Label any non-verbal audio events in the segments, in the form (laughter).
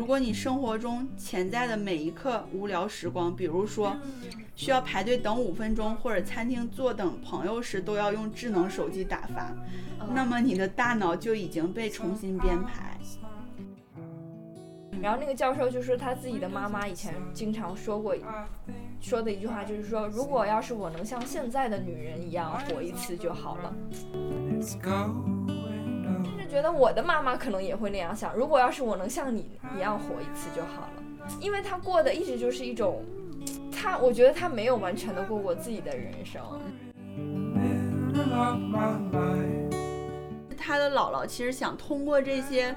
如果你生活中潜在的每一刻无聊时光，比如说需要排队等五分钟，或者餐厅坐等朋友时都要用智能手机打发，那么你的大脑就已经被重新编排。然后那个教授就说他自己的妈妈以前经常说过，说的一句话就是说，如果要是我能像现在的女人一样活一次就好了。觉得我的妈妈可能也会那样想，如果要是我能像你一样活一次就好了，因为她过的一直就是一种，她我觉得她没有完全的过过自己的人生。他的姥姥其实想通过这些。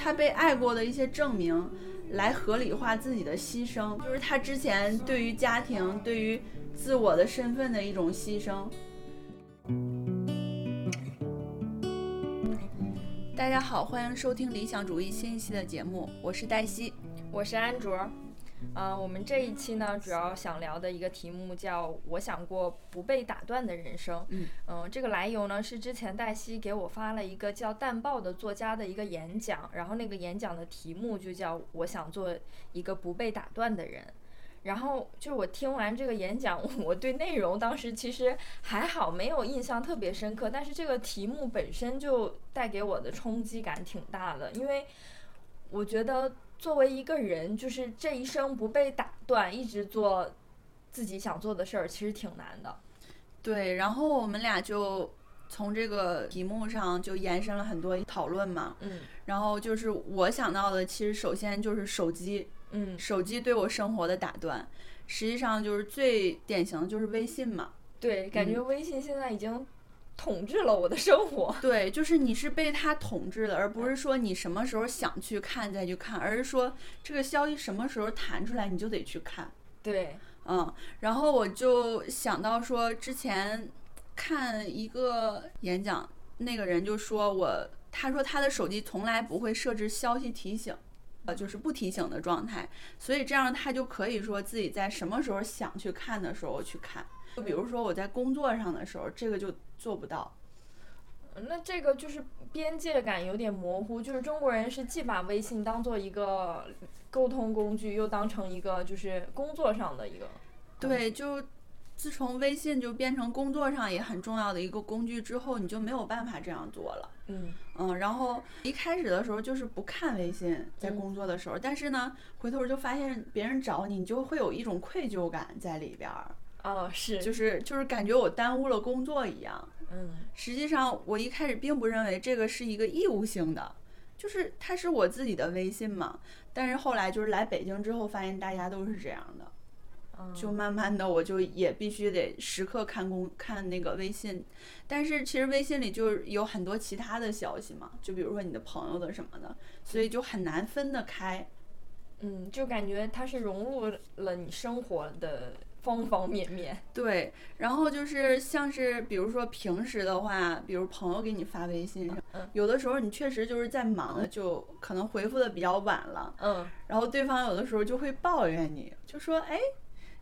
他被爱过的一些证明，来合理化自己的牺牲，就是他之前对于家庭、对于自我的身份的一种牺牲。大家好，欢迎收听理想主义新一期的节目，我是黛西，我是安卓。嗯，我们这一期呢，主要想聊的一个题目叫“我想过不被打断的人生”。嗯，这个来由呢，是之前黛西给我发了一个叫淡豹的作家的一个演讲，然后那个演讲的题目就叫“我想做一个不被打断的人”。然后就是我听完这个演讲，(laughs) 我对内容当时其实还好，没有印象特别深刻，但是这个题目本身就带给我的冲击感挺大的，因为我觉得。作为一个人，就是这一生不被打断，一直做自己想做的事儿，其实挺难的。对，然后我们俩就从这个题目上就延伸了很多讨论嘛。嗯。然后就是我想到的，其实首先就是手机。嗯。手机对我生活的打断，实际上就是最典型的就是微信嘛。对，感觉微信现在已经。统治了我的生活。对，就是你是被它统治的，而不是说你什么时候想去看再去看，而是说这个消息什么时候弹出来你就得去看。对，嗯，然后我就想到说，之前看一个演讲，那个人就说我，他说他的手机从来不会设置消息提醒，呃，就是不提醒的状态，所以这样他就可以说自己在什么时候想去看的时候去看。就比如说我在工作上的时候，这个就做不到。那这个就是边界感有点模糊，就是中国人是既把微信当做一个沟通工具，又当成一个就是工作上的一个。对，就自从微信就变成工作上也很重要的一个工具之后，你就没有办法这样做了。嗯嗯，然后一开始的时候就是不看微信，在工作的时候，但是呢，回头就发现别人找你，你就会有一种愧疚感在里边儿。哦，是，就是就是感觉我耽误了工作一样。嗯，实际上我一开始并不认为这个是一个义务性的，就是它是我自己的微信嘛。但是后来就是来北京之后，发现大家都是这样的，就慢慢的我就也必须得时刻看公看那个微信。但是其实微信里就有很多其他的消息嘛，就比如说你的朋友的什么的，所以就很难分得开。嗯，就感觉它是融入了你生活的。方方面面对，然后就是像是比如说平时的话，比如朋友给你发微信，有的时候你确实就是在忙，就可能回复的比较晚了，嗯，然后对方有的时候就会抱怨你，就说哎，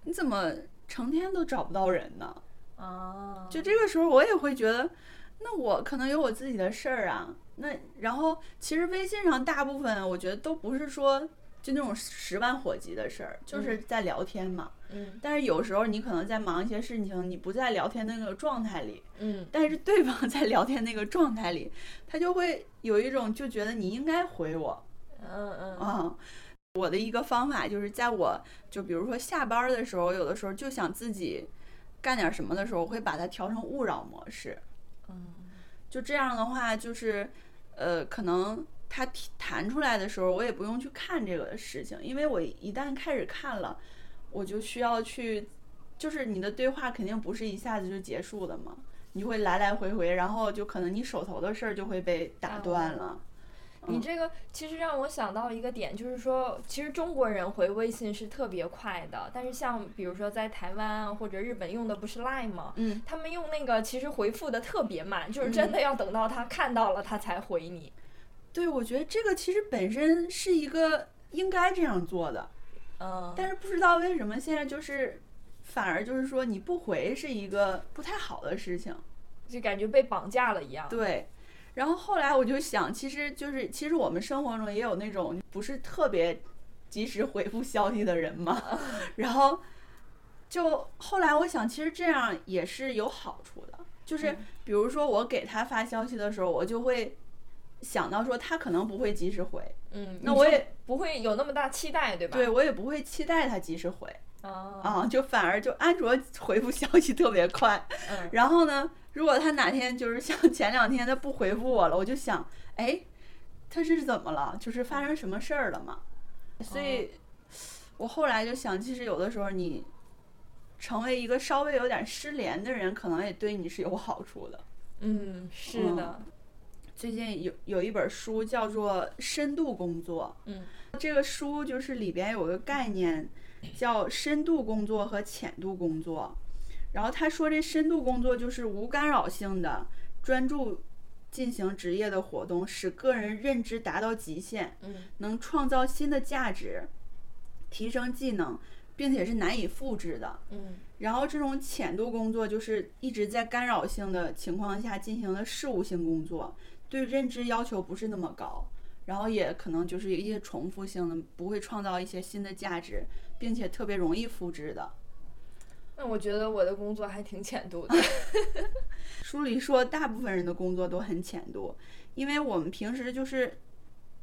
你怎么成天都找不到人呢？啊，就这个时候我也会觉得，那我可能有我自己的事儿啊，那然后其实微信上大部分我觉得都不是说。就那种十万火急的事儿，就是在聊天嘛。嗯。但是有时候你可能在忙一些事情，你不在聊天那个状态里。嗯。但是对方 (laughs) 在聊天那个状态里，他就会有一种就觉得你应该回我。嗯嗯。啊，我的一个方法就是在我就比如说下班的时候，有的时候就想自己干点什么的时候，我会把它调成勿扰模式。嗯。就这样的话，就是呃，可能。它弹出来的时候，我也不用去看这个事情，因为我一旦开始看了，我就需要去，就是你的对话肯定不是一下子就结束的嘛，你会来来回回，然后就可能你手头的事儿就会被打断了。你这个其实让我想到一个点，就是说，其实中国人回微信是特别快的，但是像比如说在台湾啊或者日本用的不是 Line 吗？嗯，他们用那个其实回复的特别慢，就是真的要等到他看到了他才回你。对，我觉得这个其实本身是一个应该这样做的，嗯，但是不知道为什么现在就是反而就是说你不回是一个不太好的事情，就感觉被绑架了一样。对，然后后来我就想，其实就是其实我们生活中也有那种不是特别及时回复消息的人嘛。(laughs) 然后就后来我想，其实这样也是有好处的，就是比如说我给他发消息的时候，我就会想到说他可能不会及时回，嗯，那我也不会有那么大期待，对吧？对我也不会期待他及时回。啊啊，就反而就安卓 (laughs) 回复消息特别快，嗯，然后呢，如果他哪天就是像 (laughs) 前两天他不回复我了，我就想，哎，他是怎么了？就是发生什么事儿了嘛？所以，我后来就想，其实有的时候你成为一个稍微有点失联的人，可能也对你是有好处的。嗯，是的。最近有有一本书叫做《深度工作》，嗯，这个书就是里边有个概念。叫深度工作和浅度工作，然后他说这深度工作就是无干扰性的专注进行职业的活动，使个人认知达到极限，嗯，能创造新的价值，提升技能，并且是难以复制的，嗯，然后这种浅度工作就是一直在干扰性的情况下进行的事务性工作，对认知要求不是那么高，然后也可能就是一些重复性的，不会创造一些新的价值。并且特别容易复制的。那我觉得我的工作还挺浅度的。(laughs) 书里说，大部分人的工作都很浅度，因为我们平时就是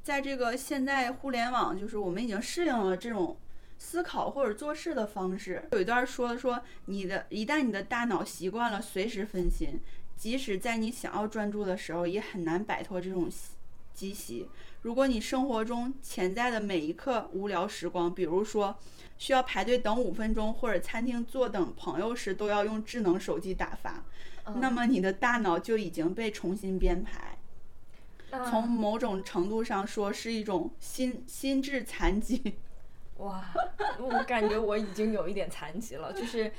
在这个现在互联网，就是我们已经适应了这种思考或者做事的方式。有一段说说，你的一旦你的大脑习惯了随时分心，即使在你想要专注的时候，也很难摆脱这种积习。如果你生活中潜在的每一刻无聊时光，比如说需要排队等五分钟，或者餐厅坐等朋友时都要用智能手机打发，那么你的大脑就已经被重新编排。从某种程度上说，是一种心心智残疾。哇，我感觉我已经有一点残疾了，(laughs) 就是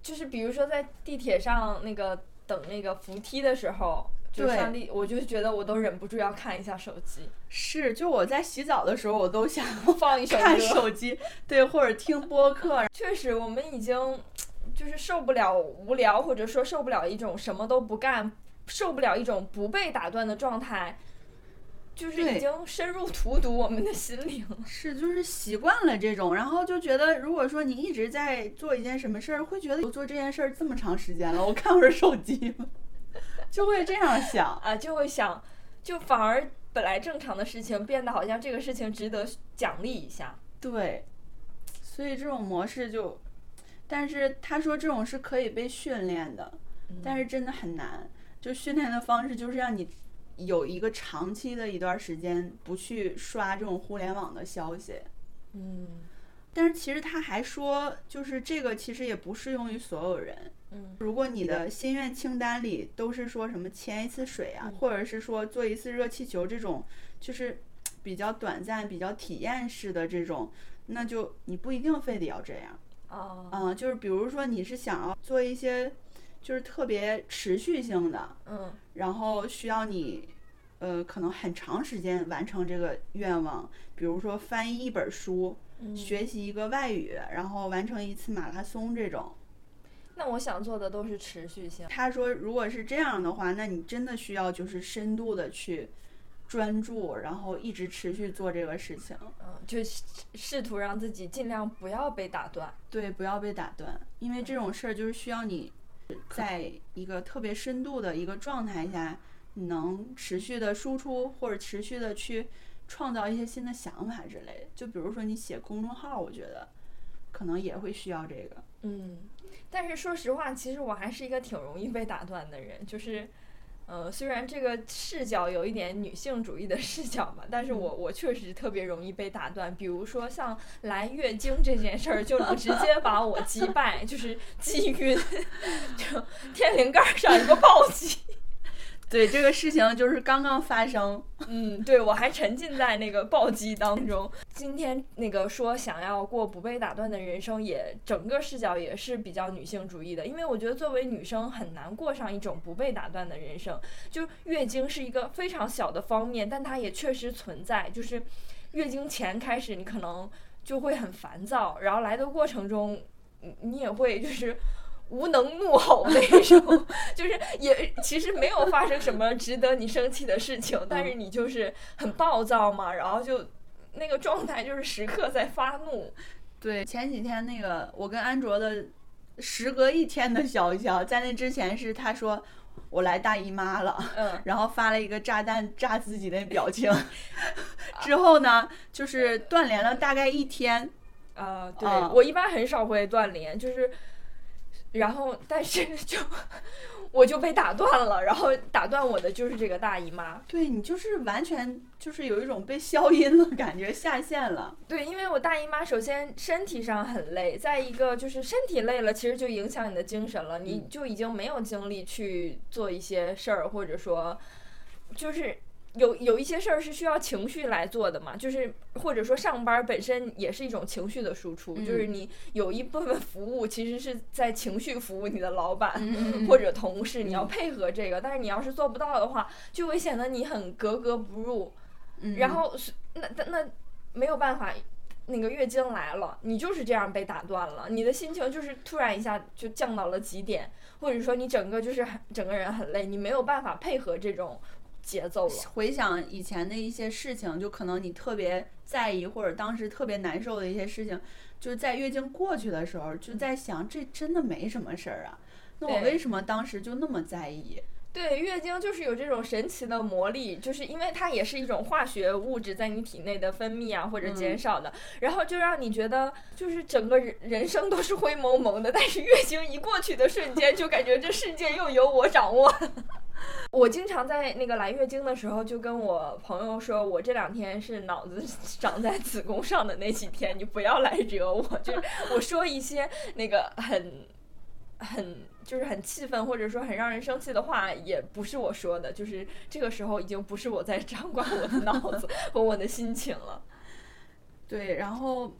就是比如说在地铁上那个等那个扶梯的时候。就上帝，我就觉得我都忍不住要看一下手机。是，就我在洗澡的时候，我都想 (laughs) 放一首看手机，对，或者听播客。确实，我们已经就是受不了无聊，或者说受不了一种什么都不干，受不了一种不被打断的状态，就是已经深入荼毒我们的心灵。是，就是习惯了这种，然后就觉得，如果说你一直在做一件什么事儿，会觉得我做这件事儿这么长时间了，我看会儿手机吗？(laughs) 就会这样想啊，就会想，就反而本来正常的事情变得好像这个事情值得奖励一下。对，所以这种模式就，但是他说这种是可以被训练的，但是真的很难。就训练的方式就是让你有一个长期的一段时间不去刷这种互联网的消息。嗯，但是其实他还说，就是这个其实也不适用于所有人。嗯，如果你的心愿清单里都是说什么潜一次水啊，或者是说做一次热气球这种，就是 (tsk) 比较短暂、比较体验式的这种，那就你不一定非得要这样。哦，嗯，就是比如说你是想要做一些，就是特别持续性的，嗯，然后需要你，呃，可能很长时间完成这个愿望，比如说翻译一本书，学习一个外语，然后完成一次马拉松这种。那我想做的都是持续性。他说，如果是这样的话，那你真的需要就是深度的去专注，然后一直持续做这个事情。嗯，就试图让自己尽量不要被打断。对，不要被打断，因为这种事儿就是需要你在一个特别深度的一个状态下，能持续的输出或者持续的去创造一些新的想法之类的。就比如说你写公众号，我觉得可能也会需要这个。嗯。但是说实话，其实我还是一个挺容易被打断的人，就是，呃，虽然这个视角有一点女性主义的视角嘛，但是我我确实特别容易被打断。比如说像来月经这件事儿，就能 (laughs) 直接把我击败，就是 (laughs) 击晕，(laughs) 就天灵盖上一个暴击。对这个事情就是刚刚发生，嗯，对我还沉浸在那个暴击当中。今天那个说想要过不被打断的人生，也整个视角也是比较女性主义的，因为我觉得作为女生很难过上一种不被打断的人生。就月经是一个非常小的方面，但它也确实存在。就是月经前开始，你可能就会很烦躁，然后来的过程中，你你也会就是。无能怒吼那种，(laughs) 就是也其实没有发生什么值得你生气的事情，但是你就是很暴躁嘛，然后就那个状态就是时刻在发怒。对，前几天那个我跟安卓的时隔一天的消息，在那之前是他说我来大姨妈了，嗯，然后发了一个炸弹炸自己的表情，(laughs) 之后呢就是断联了大概一天。啊，对我一般很少会断联，就是。然后，但是就 (laughs) 我就被打断了，然后打断我的就是这个大姨妈。对你就是完全就是有一种被消音了感觉，下线了。对，因为我大姨妈首先身体上很累，再一个就是身体累了，其实就影响你的精神了，你就已经没有精力去做一些事儿，或者说就是。有有一些事儿是需要情绪来做的嘛，就是或者说上班本身也是一种情绪的输出，就是你有一部分服务其实是在情绪服务你的老板或者同事，你要配合这个，但是你要是做不到的话，就会显得你很格格不入。然后那那那没有办法，那个月经来了，你就是这样被打断了，你的心情就是突然一下就降到了极点，或者说你整个就是很整个人很累，你没有办法配合这种。节奏了。回想以前的一些事情，就可能你特别在意，或者当时特别难受的一些事情，就是在月经过去的时候，就在想，这真的没什么事儿啊。那我为什么当时就那么在意？对，月经就是有这种神奇的魔力，就是因为它也是一种化学物质在你体内的分泌啊，或者减少的，然后就让你觉得就是整个人人生都是灰蒙蒙的。但是月经一过去的瞬间，就感觉这世界又由我掌握。(laughs) 我经常在那个来月经的时候，就跟我朋友说，我这两天是脑子长在子宫上的那几天，你不要来惹我。就是我说一些那个很很就是很气愤，或者说很让人生气的话，也不是我说的，就是这个时候已经不是我在掌管我的脑子和我的心情了。(laughs) 对，然后。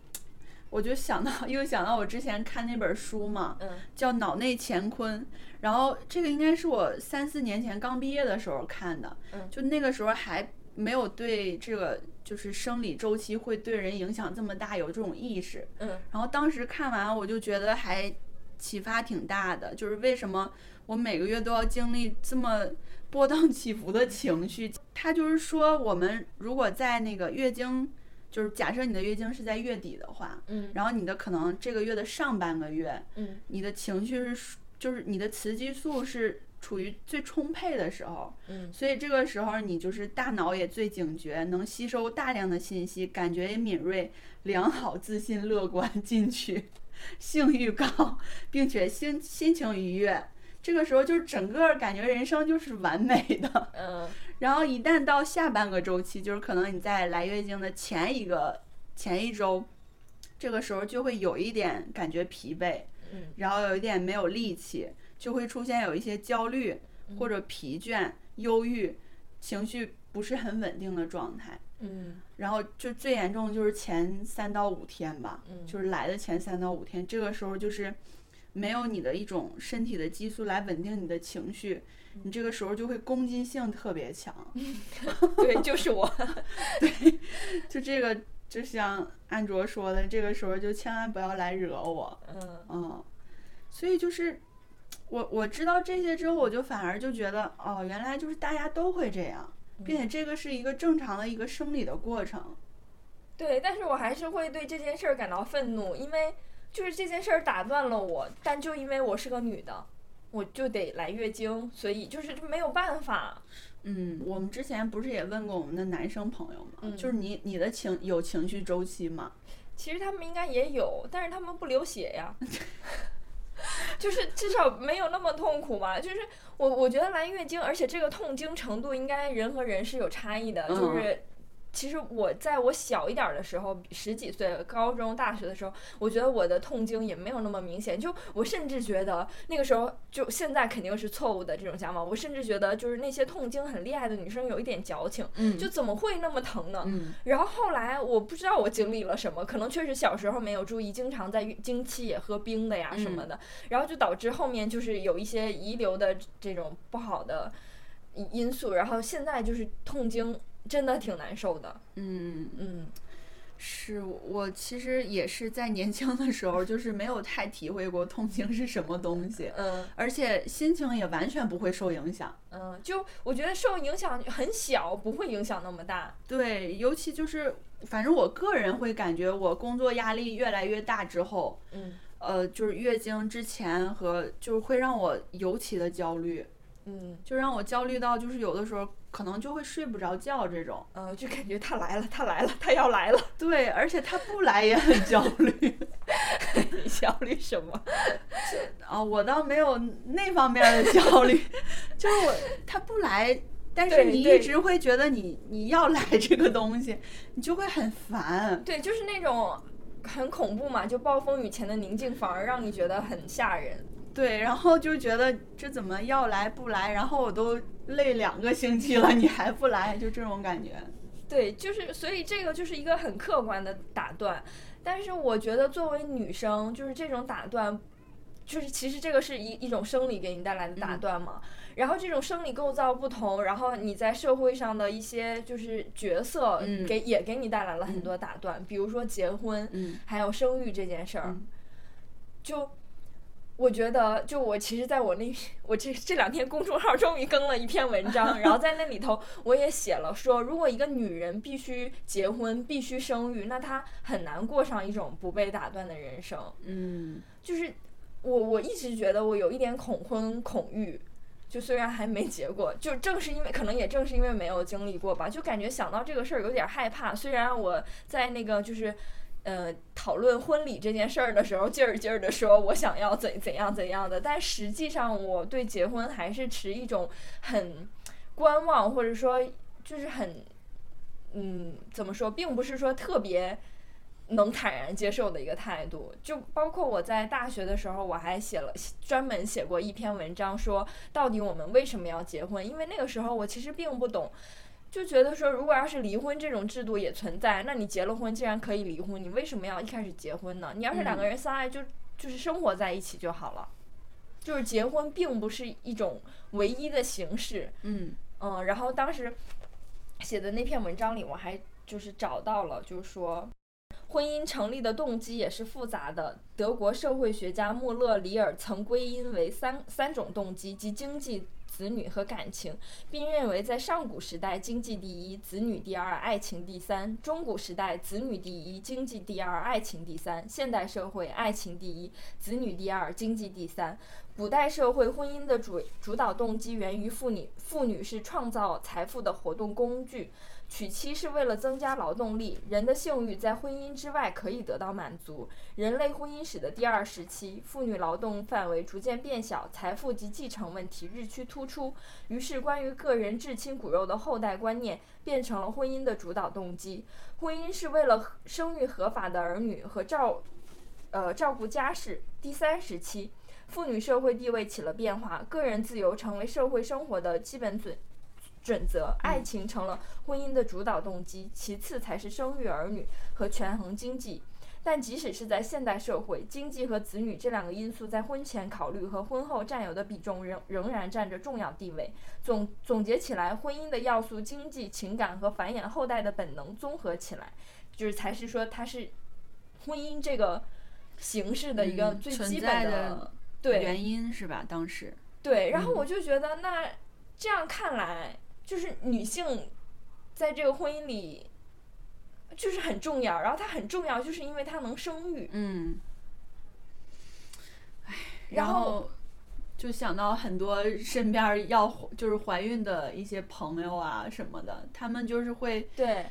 我就想到，(laughs) 又想到我之前看那本书嘛，叫《脑内乾坤》，然后这个应该是我三四年前刚毕业的时候看的，就那个时候还没有对这个就是生理周期会对人影响这么大有这种意识，嗯然后当时看完我就觉得还启发挺大的，就是为什么我每个月都要经历这么波荡起伏的情绪？他就是说，我们如果在那个月经。就是假设你的月经是在月底的话，嗯，然后你的可能这个月的上半个月，嗯，你的情绪是，就是你的雌激素是处于最充沛的时候，嗯，所以这个时候你就是大脑也最警觉，能吸收大量的信息，感觉也敏锐，良好、自信、乐观、进取，(laughs) 性欲高，并且心心情愉悦。这个时候就是整个感觉人生就是完美的，嗯，然后一旦到下半个周期，就是可能你在来月经的前一个前一周，这个时候就会有一点感觉疲惫，嗯，然后有一点没有力气，就会出现有一些焦虑或者疲倦、忧郁，情绪不是很稳定的状态，嗯，然后就最严重的就是前三到五天吧，嗯，就是来的前三到五天，这个时候就是。没有你的一种身体的激素来稳定你的情绪，你这个时候就会攻击性特别强。(laughs) 对，就是我。(laughs) 对，就这个，就像安卓说的，这个时候就千万不要来惹我。嗯嗯。所以就是我我知道这些之后，我就反而就觉得，哦，原来就是大家都会这样，并且这个是一个正常的一个生理的过程。对，但是我还是会对这件事儿感到愤怒，因为。就是这件事儿打断了我，但就因为我是个女的，我就得来月经，所以就是没有办法。嗯，我们之前不是也问过我们的男生朋友吗？就是你你的情有情绪周期吗？其实他们应该也有，但是他们不流血呀，(laughs) (laughs) 就是至少没有那么痛苦吧。就是我我觉得来月经，而且这个痛经程度应该人和人是有差异的，就是。其实我在我小一点的时候，十几岁，高中、大学的时候，我觉得我的痛经也没有那么明显。就我甚至觉得那个时候，就现在肯定是错误的这种想法。我甚至觉得，就是那些痛经很厉害的女生有一点矫情，就怎么会那么疼呢？然后后来我不知道我经历了什么，可能确实小时候没有注意，经常在经期也喝冰的呀什么的，然后就导致后面就是有一些遗留的这种不好的因素，然后现在就是痛经。真的挺难受的，嗯嗯，是我其实也是在年轻的时候，就是没有太体会过痛经是什么东西，嗯，而且心情也完全不会受影响，嗯，就我觉得受影响很小，不会影响那么大。对，尤其就是反正我个人会感觉我工作压力越来越大之后，嗯，呃，就是月经之前和就是会让我尤其的焦虑，嗯，就让我焦虑到就是有的时候。可能就会睡不着觉，这种，呃，就感觉他来了，他来了，他要来了。对，而且他不来也很焦虑。(laughs) 你焦虑什么？(laughs) 啊，我倒没有那方面的焦虑，(laughs) 就是我他不来，但是你一直会觉得你你要来这个东西，你就会很烦。对，就是那种很恐怖嘛，就暴风雨前的宁静，反而让你觉得很吓人。对，然后就觉得这怎么要来不来，然后我都累两个星期了，你还不来，就这种感觉。对，就是所以这个就是一个很客观的打断，但是我觉得作为女生，就是这种打断，就是其实这个是一一种生理给你带来的打断嘛。然后这种生理构造不同，然后你在社会上的一些就是角色给也给你带来了很多打断，比如说结婚，还有生育这件事儿，就。我觉得，就我其实，在我那我这这两天公众号终于更了一篇文章，然后在那里头我也写了说，如果一个女人必须结婚、必须生育，那她很难过上一种不被打断的人生。嗯，就是我我一直觉得我有一点恐婚恐育，就虽然还没结过，就正是因为可能也正是因为没有经历过吧，就感觉想到这个事儿有点害怕。虽然我在那个就是。呃，讨论婚礼这件事儿的时候，劲儿劲儿的说，我想要怎怎样怎样的，但实际上我对结婚还是持一种很观望，或者说就是很，嗯，怎么说，并不是说特别能坦然接受的一个态度。就包括我在大学的时候，我还写了专门写过一篇文章，说到底我们为什么要结婚？因为那个时候我其实并不懂。就觉得说，如果要是离婚这种制度也存在，那你结了婚既然可以离婚，你为什么要一开始结婚呢？你要是两个人相爱，就就是生活在一起就好了。就是结婚并不是一种唯一的形式。嗯嗯，然后当时写的那篇文章里，我还就是找到了，就是说婚姻成立的动机也是复杂的。德国社会学家穆勒里尔曾归因为三三种动机，即经济。子女和感情，并认为在上古时代，经济第一，子女第二，爱情第三；中古时代，子女第一，经济第二，爱情第三；现代社会，爱情第一，子女第二，经济第三。古代社会婚姻的主主导动机源于妇女，妇女是创造财富的活动工具。娶妻是为了增加劳动力，人的性欲在婚姻之外可以得到满足。人类婚姻史的第二时期，妇女劳动范围逐渐变小，财富及继承问题日趋突出，于是关于个人至亲骨肉的后代观念变成了婚姻的主导动机。婚姻是为了生育合法的儿女和照，呃照顾家事。第三时期，妇女社会地位起了变化，个人自由成为社会生活的基本准。准则，爱情成了婚姻的主导动机，其次才是生育儿女和权衡经济。但即使是在现代社会，经济和子女这两个因素在婚前考虑和婚后占有的比重仍仍然占着重要地位。总总结起来，婚姻的要素，经济、情感和繁衍后代的本能综合起来，就是才是说它是婚姻这个形式的一个最基本的对原因是吧？当时对，然后我就觉得那这样看来。就是女性，在这个婚姻里，就是很重要。然后她很重要，就是因为她能生育。嗯。唉，然后就想到很多身边要就是怀孕的一些朋友啊什么的，他们就是会对，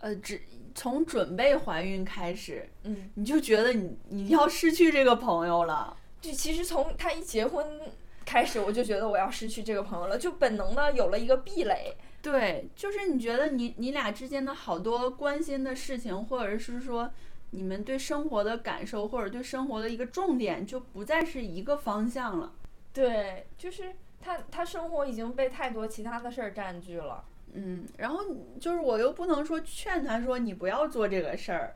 呃，只从准备怀孕开始，嗯，你就觉得你你要失去这个朋友了。就，其实从他一结婚。开始我就觉得我要失去这个朋友了，就本能的有了一个壁垒。对，就是你觉得你你俩之间的好多关心的事情，或者是说你们对生活的感受，或者对生活的一个重点，就不再是一个方向了。对，就是他他生活已经被太多其他的事儿占据了。嗯，然后就是我又不能说劝他说你不要做这个事儿，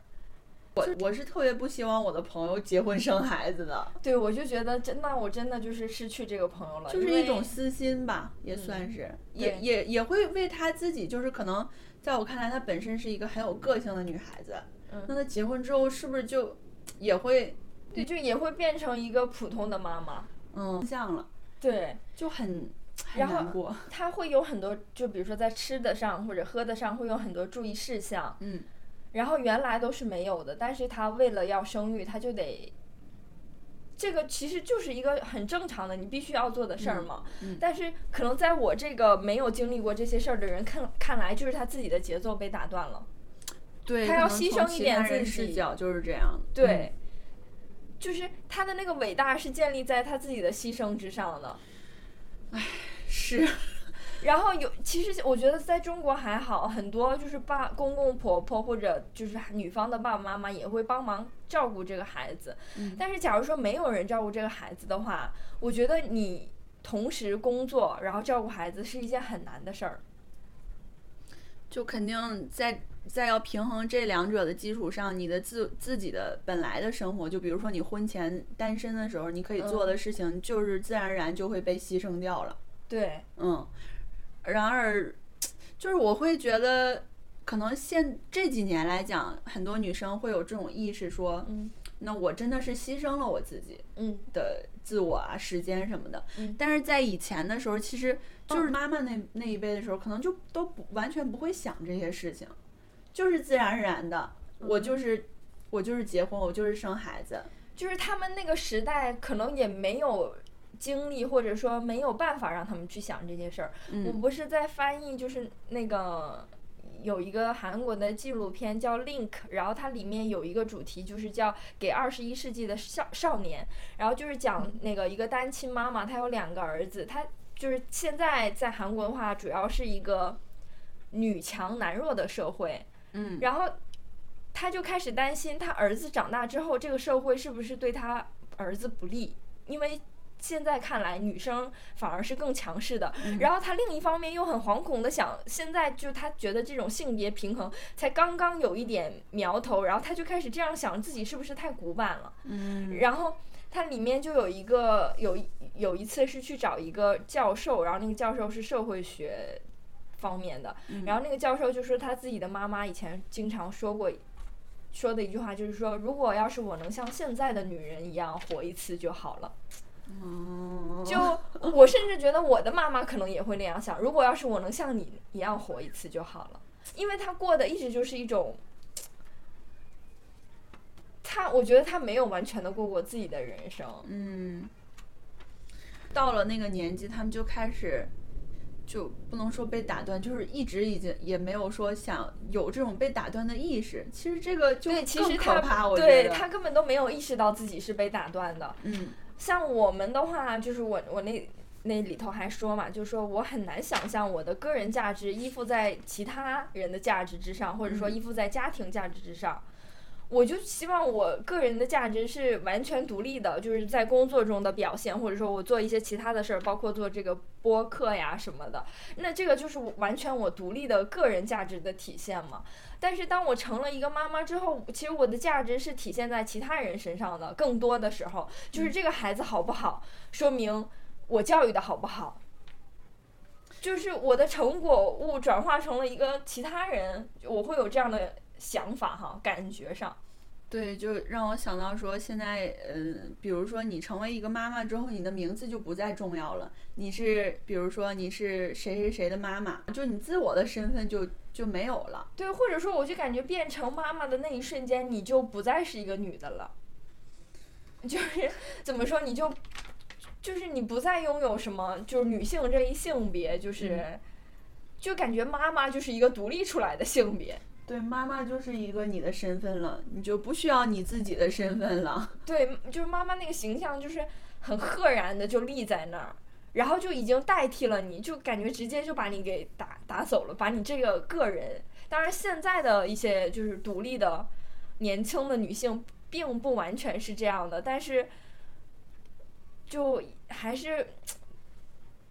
我我是特别不希望我的朋友结婚生孩子的。对，我就觉得真那，我真的就是失去这个朋友了，就是一种私心吧，也算是，也也也会为她自己，就是可能在我看来，她本身是一个很有个性的女孩子，那她结婚之后是不是就也会，对，就也会变成一个普通的妈妈，嗯，像了，对，就很。然后他会有很多，就比如说在吃的上或者喝的上会有很多注意事项，嗯，然后原来都是没有的，但是他为了要生育，他就得，这个其实就是一个很正常的你必须要做的事儿嘛，嗯，但是可能在我这个没有经历过这些事儿的人看看来，就是他自己的节奏被打断了，对他要牺牲一点自己视角就是这样，对，就是他的那个伟大是建立在他自己的牺牲之上的。唉，是，(laughs) 然后有，其实我觉得在中国还好，很多就是爸公公婆婆或者就是女方的爸爸妈妈也会帮忙照顾这个孩子。嗯，但是假如说没有人照顾这个孩子的话，我觉得你同时工作然后照顾孩子是一件很难的事儿。就肯定在在要平衡这两者的基础上，你的自自己的本来的生活，就比如说你婚前单身的时候，你可以做的事情，就是自然而然就会被牺牲掉了。对，嗯。然而，就是我会觉得，可能现这几年来讲，很多女生会有这种意识，说，嗯，那我真的是牺牲了我自己，嗯的自我啊、时间什么的。嗯。但是在以前的时候，其实。就是妈妈那那一辈的时候，可能就都不完全不会想这些事情，就是自然而然的，我就是我就是结婚，我就是生孩子，就是他们那个时代可能也没有精力，或者说没有办法让他们去想这些事儿。我不是在翻译，就是那个有一个韩国的纪录片叫《Link》，然后它里面有一个主题就是叫给二十一世纪的少少年，然后就是讲那个一个单亲妈妈，她有两个儿子，她。就是现在在韩国的话，主要是一个女强男弱的社会。嗯，然后他就开始担心，他儿子长大之后，这个社会是不是对他儿子不利？因为现在看来，女生反而是更强势的。然后他另一方面又很惶恐的想，现在就他觉得这种性别平衡才刚刚有一点苗头，然后他就开始这样想，自己是不是太古板了？嗯，然后。它里面就有一个有有一次是去找一个教授，然后那个教授是社会学方面的，然后那个教授就说他自己的妈妈以前经常说过说的一句话，就是说如果要是我能像现在的女人一样活一次就好了。就我甚至觉得我的妈妈可能也会那样想，如果要是我能像你一样活一次就好了，因为她过的一直就是一种。她，我觉得她没有完全的过过自己的人生。嗯，到了那个年纪，他们就开始，就不能说被打断，就是一直已经也没有说想有这种被打断的意识。其实这个就更可怕。我觉得，对他根本都没有意识到自己是被打断的。嗯，像我们的话，就是我我那那里头还说嘛，就是说我很难想象我的个人价值依附在其他人的价值之上，或者说依附在家庭价值之上。我就希望我个人的价值是完全独立的，就是在工作中的表现，或者说我做一些其他的事儿，包括做这个播客呀什么的。那这个就是完全我独立的个人价值的体现嘛。但是当我成了一个妈妈之后，其实我的价值是体现在其他人身上的。更多的时候，就是这个孩子好不好，说明我教育的好不好，就是我的成果物转化成了一个其他人，我会有这样的。想法哈，感觉上，对，就让我想到说，现在，呃，比如说你成为一个妈妈之后，你的名字就不再重要了。你是，比如说你是谁谁谁的妈妈，就你自我的身份就就没有了。对，或者说，我就感觉变成妈妈的那一瞬间，你就不再是一个女的了。就是怎么说，你就就是你不再拥有什么，就是女性这一性别，就是就感觉妈妈就是一个独立出来的性别。对，妈妈就是一个你的身份了，你就不需要你自己的身份了。(laughs) 对，就是妈妈那个形象，就是很赫然的就立在那儿，然后就已经代替了你，就感觉直接就把你给打打走了，把你这个个人。当然，现在的一些就是独立的年轻的女性，并不完全是这样的，但是就还是。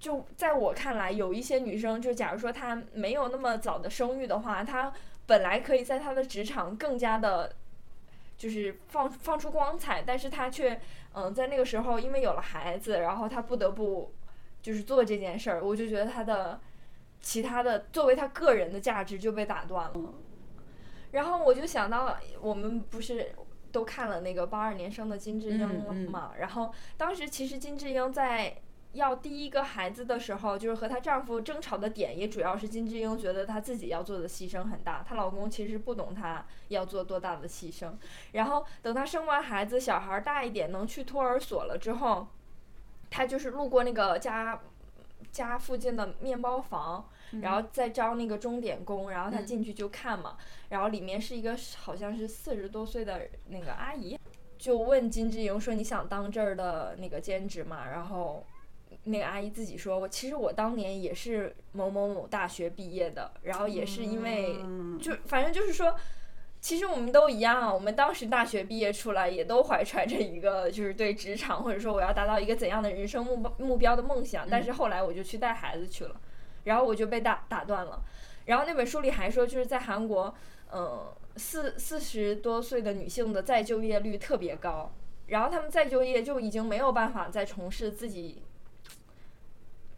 就在我看来，有一些女生，就假如说她没有那么早的生育的话，她本来可以在她的职场更加的，就是放放出光彩，但是她却嗯在那个时候因为有了孩子，然后她不得不就是做这件事儿，我就觉得她的其他的作为她个人的价值就被打断了。然后我就想到我们不是都看了那个八二年生的金智英了嘛，然后当时其实金智英在。要第一个孩子的时候，就是和她丈夫争吵的点，也主要是金智英觉得她自己要做的牺牲很大，她老公其实不懂她要做多大的牺牲。然后等她生完孩子，小孩大一点，能去托儿所了之后，她就是路过那个家家附近的面包房，然后再招那个钟点工，然后她进去就看嘛，然后里面是一个好像是四十多岁的那个阿姨，就问金智英说：“你想当这儿的那个兼职吗？”然后。那个阿姨自己说：“我其实我当年也是某某某大学毕业的，然后也是因为就反正就是说，其实我们都一样，我们当时大学毕业出来也都怀揣着一个就是对职场或者说我要达到一个怎样的人生目标目标的梦想，但是后来我就去带孩子去了，然后我就被打打断了。然后那本书里还说，就是在韩国，嗯，四四十多岁的女性的再就业率特别高，然后她们再就业就已经没有办法再从事自己。”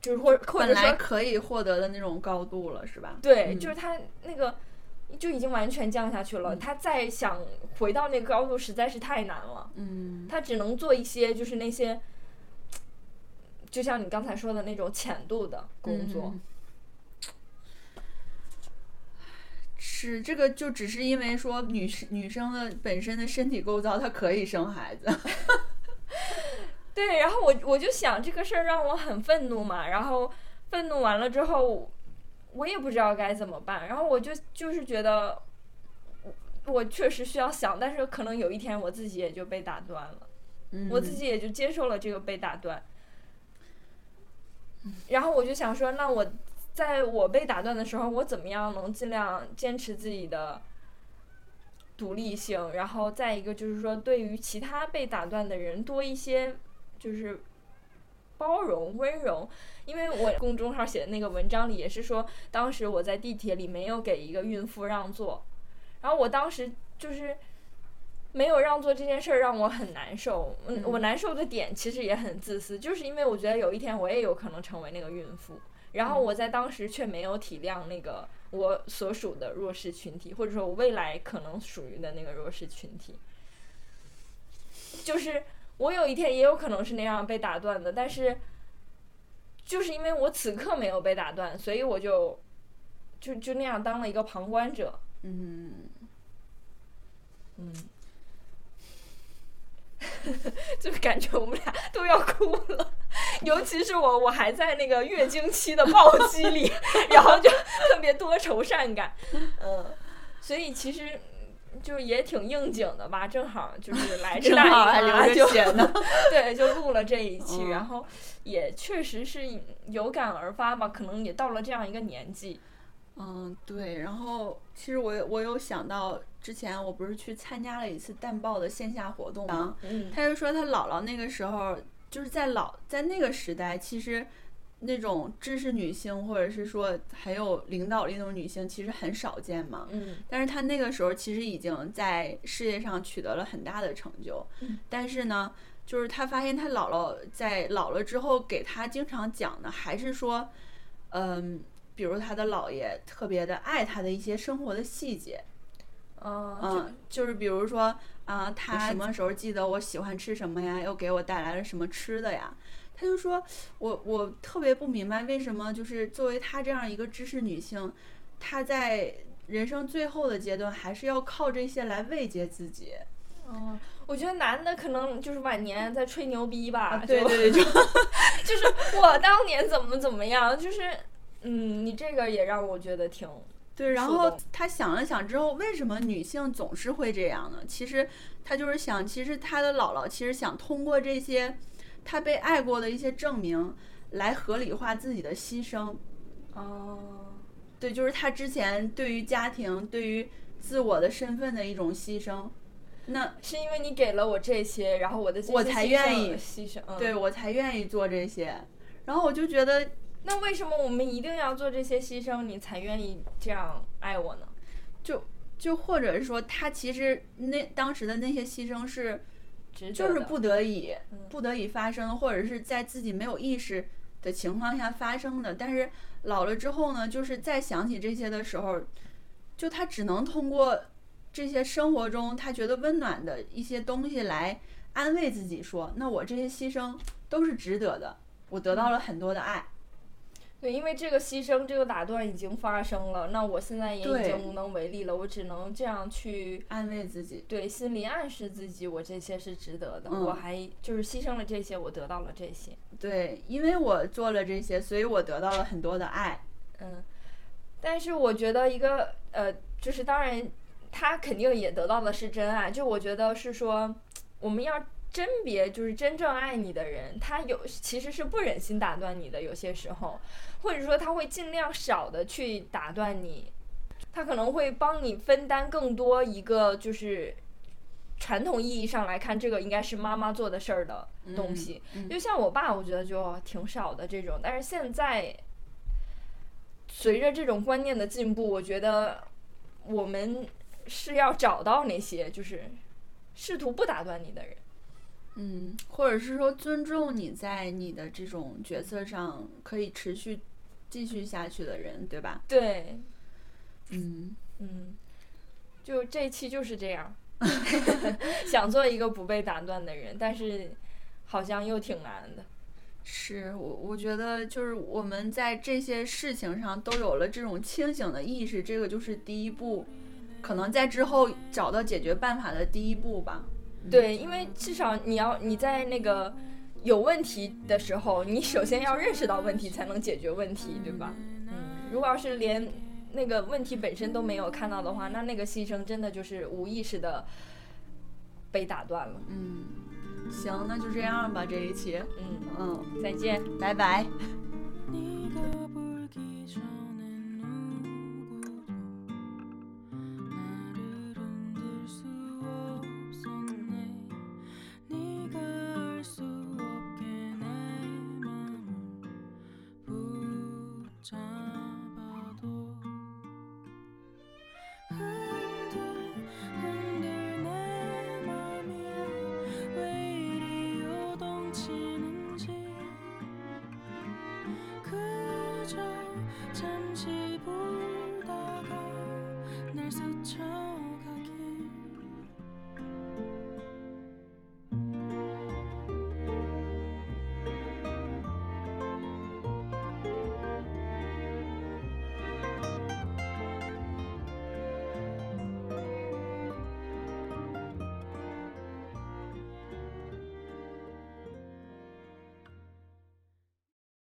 就是或或者说可以获得的那种高度了，是吧？对，就是他那个就已经完全降下去了。他再想回到那个高度，实在是太难了。嗯，他只能做一些就是那些，就像你刚才说的那种浅度的工作。是这个，就只是因为说女生女生的本身的身体构造，她可以生孩子。(laughs) 对，然后我我就想这个事儿让我很愤怒嘛，然后愤怒完了之后，我也不知道该怎么办，然后我就就是觉得，我我确实需要想，但是可能有一天我自己也就被打断了，我自己也就接受了这个被打断，然后我就想说，那我在我被打断的时候，我怎么样能尽量坚持自己的。独立性，然后再一个就是说，对于其他被打断的人多一些，就是包容、温柔。因为我公众号写的那个文章里也是说，当时我在地铁里没有给一个孕妇让座，然后我当时就是没有让座这件事儿让我很难受。嗯，我难受的点其实也很自私，就是因为我觉得有一天我也有可能成为那个孕妇，然后我在当时却没有体谅那个。我所属的弱势群体，或者说我未来可能属于的那个弱势群体，就是我有一天也有可能是那样被打断的，但是就是因为我此刻没有被打断，所以我就就就那样当了一个旁观者。嗯嗯。(laughs) 就感觉我们俩都要哭了，尤其是我，我还在那个月经期的暴击里，(laughs) 然后就特别多愁善感，嗯，所以其实就是也挺应景的吧，正好就是来 (laughs) 这大姨就写呢，(laughs) 对，就录了这一期，然后也确实是有感而发吧，可能也到了这样一个年纪。嗯，对，然后其实我我有想到之前我不是去参加了一次淡报的线下活动吗？嗯，他就说他姥姥那个时候就是在老在那个时代，其实那种知识女性或者是说很有领导力那种女性其实很少见嘛。嗯，但是她那个时候其实已经在事业上取得了很大的成就。嗯，但是呢，就是她发现她姥姥在老了之后给她经常讲的还是说，嗯。比如她的姥爷特别的爱她的一些生活的细节，嗯，就是比如说啊，他什么时候记得我喜欢吃什么呀，又给我带来了什么吃的呀？他就说，我我特别不明白为什么就是作为他这样一个知识女性，她在人生最后的阶段还是要靠这些来慰藉自己。嗯，我觉得男的可能就是晚年在吹牛逼吧，对对对，就 (laughs) 就是我当年怎么怎么样，就是。嗯，你这个也让我觉得挺对。然后他想了想之后，为什么女性总是会这样呢？其实他就是想，其实他的姥姥其实想通过这些他被爱过的一些证明，来合理化自己的牺牲。哦，对，就是他之前对于家庭、对于自我的身份的一种牺牲。那是因为你给了我这些，然后我的我才愿意牺牲，对我才愿意做这些。然后我就觉得。那为什么我们一定要做这些牺牲，你才愿意这样爱我呢？就就或者是说他其实那当时的那些牺牲是，就是不得已不得已发生，或者是在自己没有意识的情况下发生的。但是老了之后呢，就是再想起这些的时候，就他只能通过这些生活中他觉得温暖的一些东西来安慰自己，说那我这些牺牲都是值得的，我得到了很多的爱。对，因为这个牺牲，这个打断已经发生了，那我现在也已经无能为力了，我只能这样去安慰自己，对，心里暗示自己，我这些是值得的，我还就是牺牲了这些，我得到了这些。对，因为我做了这些，所以我得到了很多的爱。嗯，但是我觉得一个呃，就是当然，他肯定也得到的是真爱，就我觉得是说，我们要。甄别就是真正爱你的人，他有其实是不忍心打断你的，有些时候，或者说他会尽量少的去打断你，他可能会帮你分担更多一个就是传统意义上来看，这个应该是妈妈做的事儿的东西。就像我爸，我觉得就挺少的这种，但是现在随着这种观念的进步，我觉得我们是要找到那些就是试图不打断你的人。嗯，或者是说尊重你在你的这种角色上可以持续继续下去的人，对吧？对，嗯嗯，就这期就是这样，(laughs) 想做一个不被打断的人，但是好像又挺难的。是我我觉得就是我们在这些事情上都有了这种清醒的意识，这个就是第一步，可能在之后找到解决办法的第一步吧。对，因为至少你要你在那个有问题的时候，你首先要认识到问题，才能解决问题，对吧？嗯，如果要是连那个问题本身都没有看到的话，那那个牺牲真的就是无意识的被打断了。嗯，行，那就这样吧，这一期，嗯嗯，再见，拜拜。